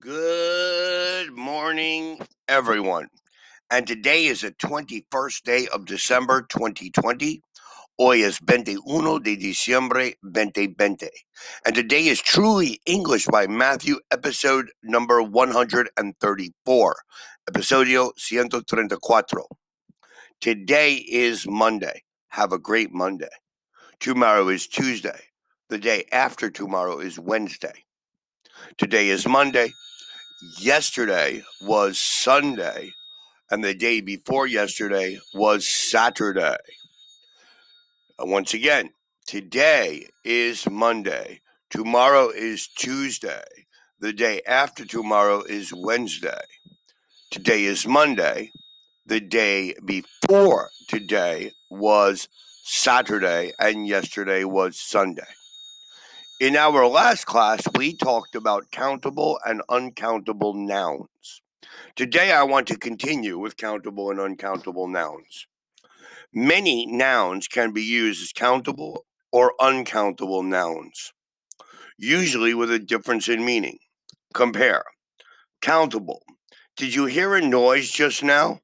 Good morning, everyone. And today is the 21st day of December 2020. Hoy es 21 de diciembre 2020. And today is Truly English by Matthew, episode number 134. Episodio 134. Today is Monday. Have a great Monday. Tomorrow is Tuesday. The day after tomorrow is Wednesday. Today is Monday. Yesterday was Sunday. And the day before yesterday was Saturday. Uh, once again, today is Monday. Tomorrow is Tuesday. The day after tomorrow is Wednesday. Today is Monday. The day before today was Saturday. And yesterday was Sunday. In our last class, we talked about countable and uncountable nouns. Today, I want to continue with countable and uncountable nouns. Many nouns can be used as countable or uncountable nouns, usually with a difference in meaning. Compare. Countable. Did you hear a noise just now?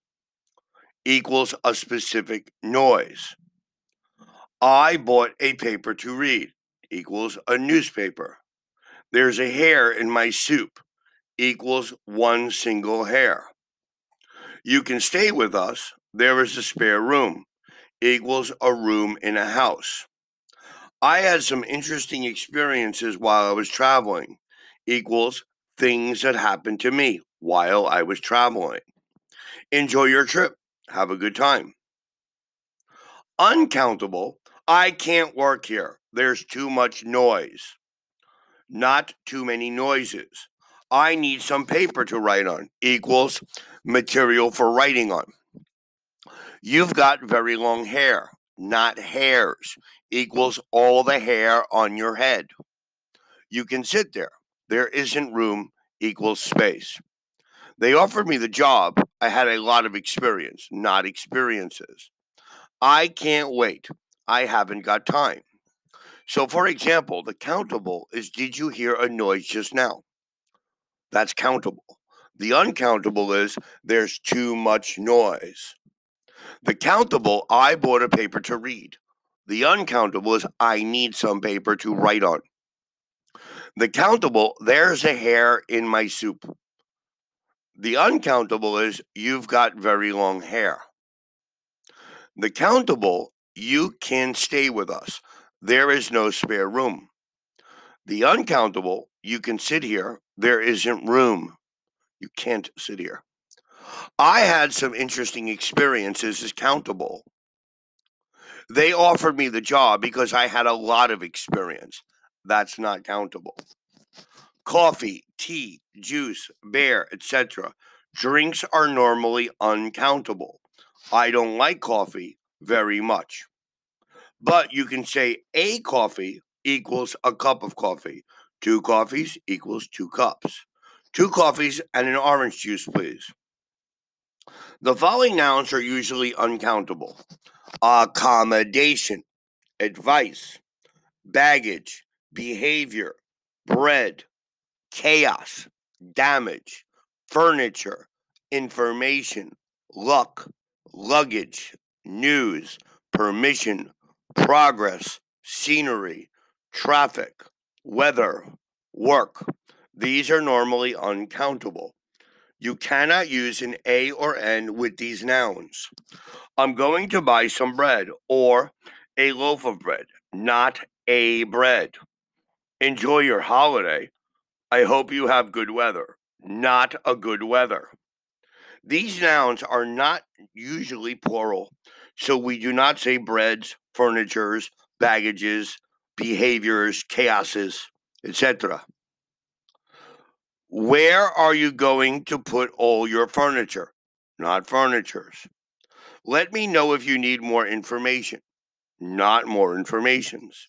Equals a specific noise. I bought a paper to read equals a newspaper. There's a hair in my soup equals one single hair. You can stay with us. There is a spare room equals a room in a house. I had some interesting experiences while I was traveling equals things that happened to me while I was traveling. Enjoy your trip. Have a good time. Uncountable. I can't work here there's too much noise, not too many noises. I need some paper to write on, equals material for writing on. You've got very long hair, not hairs, equals all the hair on your head. You can sit there. There isn't room, equals space. They offered me the job. I had a lot of experience, not experiences. I can't wait. I haven't got time. So, for example, the countable is did you hear a noise just now? That's countable. The uncountable is there's too much noise. The countable, I bought a paper to read. The uncountable is I need some paper to write on. The countable, there's a hair in my soup. The uncountable is you've got very long hair. The countable, you can stay with us there is no spare room. The uncountable, you can sit here, there isn't room. You can't sit here. I had some interesting experiences as countable. They offered me the job because I had a lot of experience. That's not countable. Coffee, tea, juice, beer, etc. Drinks are normally uncountable. I don't like coffee very much. But you can say a coffee equals a cup of coffee. Two coffees equals two cups. Two coffees and an orange juice, please. The following nouns are usually uncountable accommodation, advice, baggage, behavior, bread, chaos, damage, furniture, information, luck, luggage, news, permission, progress, scenery, traffic, weather, work. These are normally uncountable. You cannot use an A or N with these nouns. I'm going to buy some bread or a loaf of bread, not a bread. Enjoy your holiday. I hope you have good weather, not a good weather. These nouns are not usually plural, so we do not say breads, furnitures, baggages, behaviors, chaoses, etc. Where are you going to put all your furniture? Not furnitures. Let me know if you need more information, not more informations.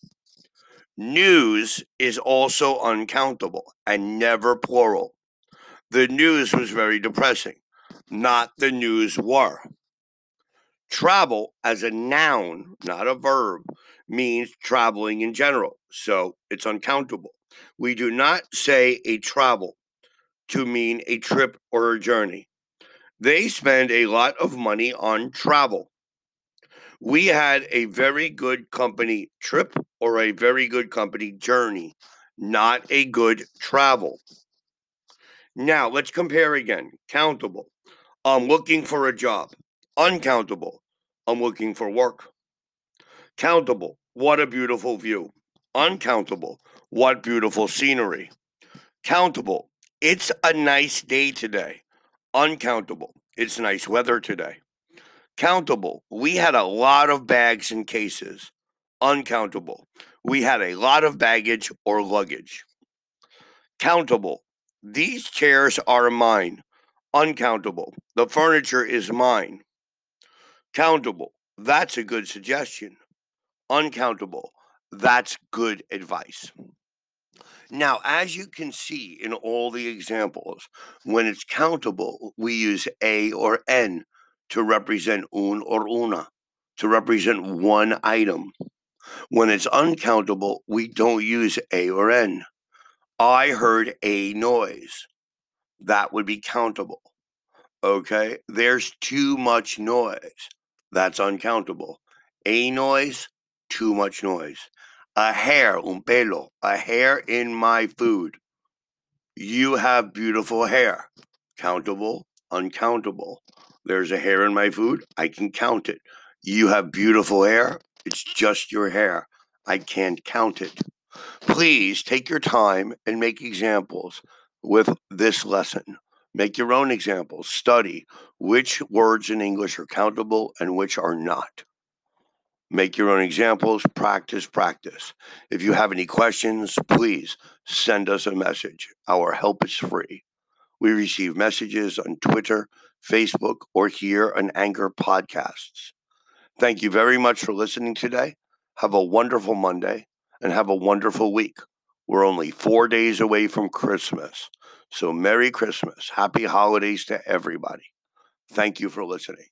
News is also uncountable and never plural. The news was very depressing, not the news were. Travel as a noun, not a verb, means traveling in general. So it's uncountable. We do not say a travel. to mean a trip or a journey. They spend a lot of money on travel. We had a very good company trip or a very good company journey, not a good travel. Now, let's compare again. Countable. I'm looking for a job. Uncountable. I'm looking for work. Countable. What a beautiful view. Uncountable. What beautiful scenery. Countable. It's a nice day today. Uncountable. It's nice weather today. Countable. We had a lot of bags and cases. Uncountable. We had a lot of baggage or luggage. Countable. These chairs are mine. Uncountable. The furniture is mine. Countable. That's a good suggestion. Uncountable. That's good advice. Now, as you can see in all the examples, when it's countable, we use a or n to represent un or una, to represent one item. When it's uncountable, we don't use a or n. I heard a noise. That would be countable. Okay, there's too much noise. That's uncountable. A noise, too much noise. A hair, un pelo, a hair in my food. You have beautiful hair. Countable, uncountable. There's a hair in my food. I can count it. You have beautiful hair. It's just your hair. I can't count it. Please take your time and make examples with this lesson. Make your own examples. Study which words in English are countable and which are not. Make your own examples. Practice, practice. If you have any questions, please send us a message. Our help is free. We receive messages on Twitter, Facebook, or here on Anchor Podcasts. Thank you very much for listening today. Have a wonderful Monday and have a wonderful week. We're only four days away from Christmas. So, Merry Christmas. Happy holidays to everybody. Thank you for listening.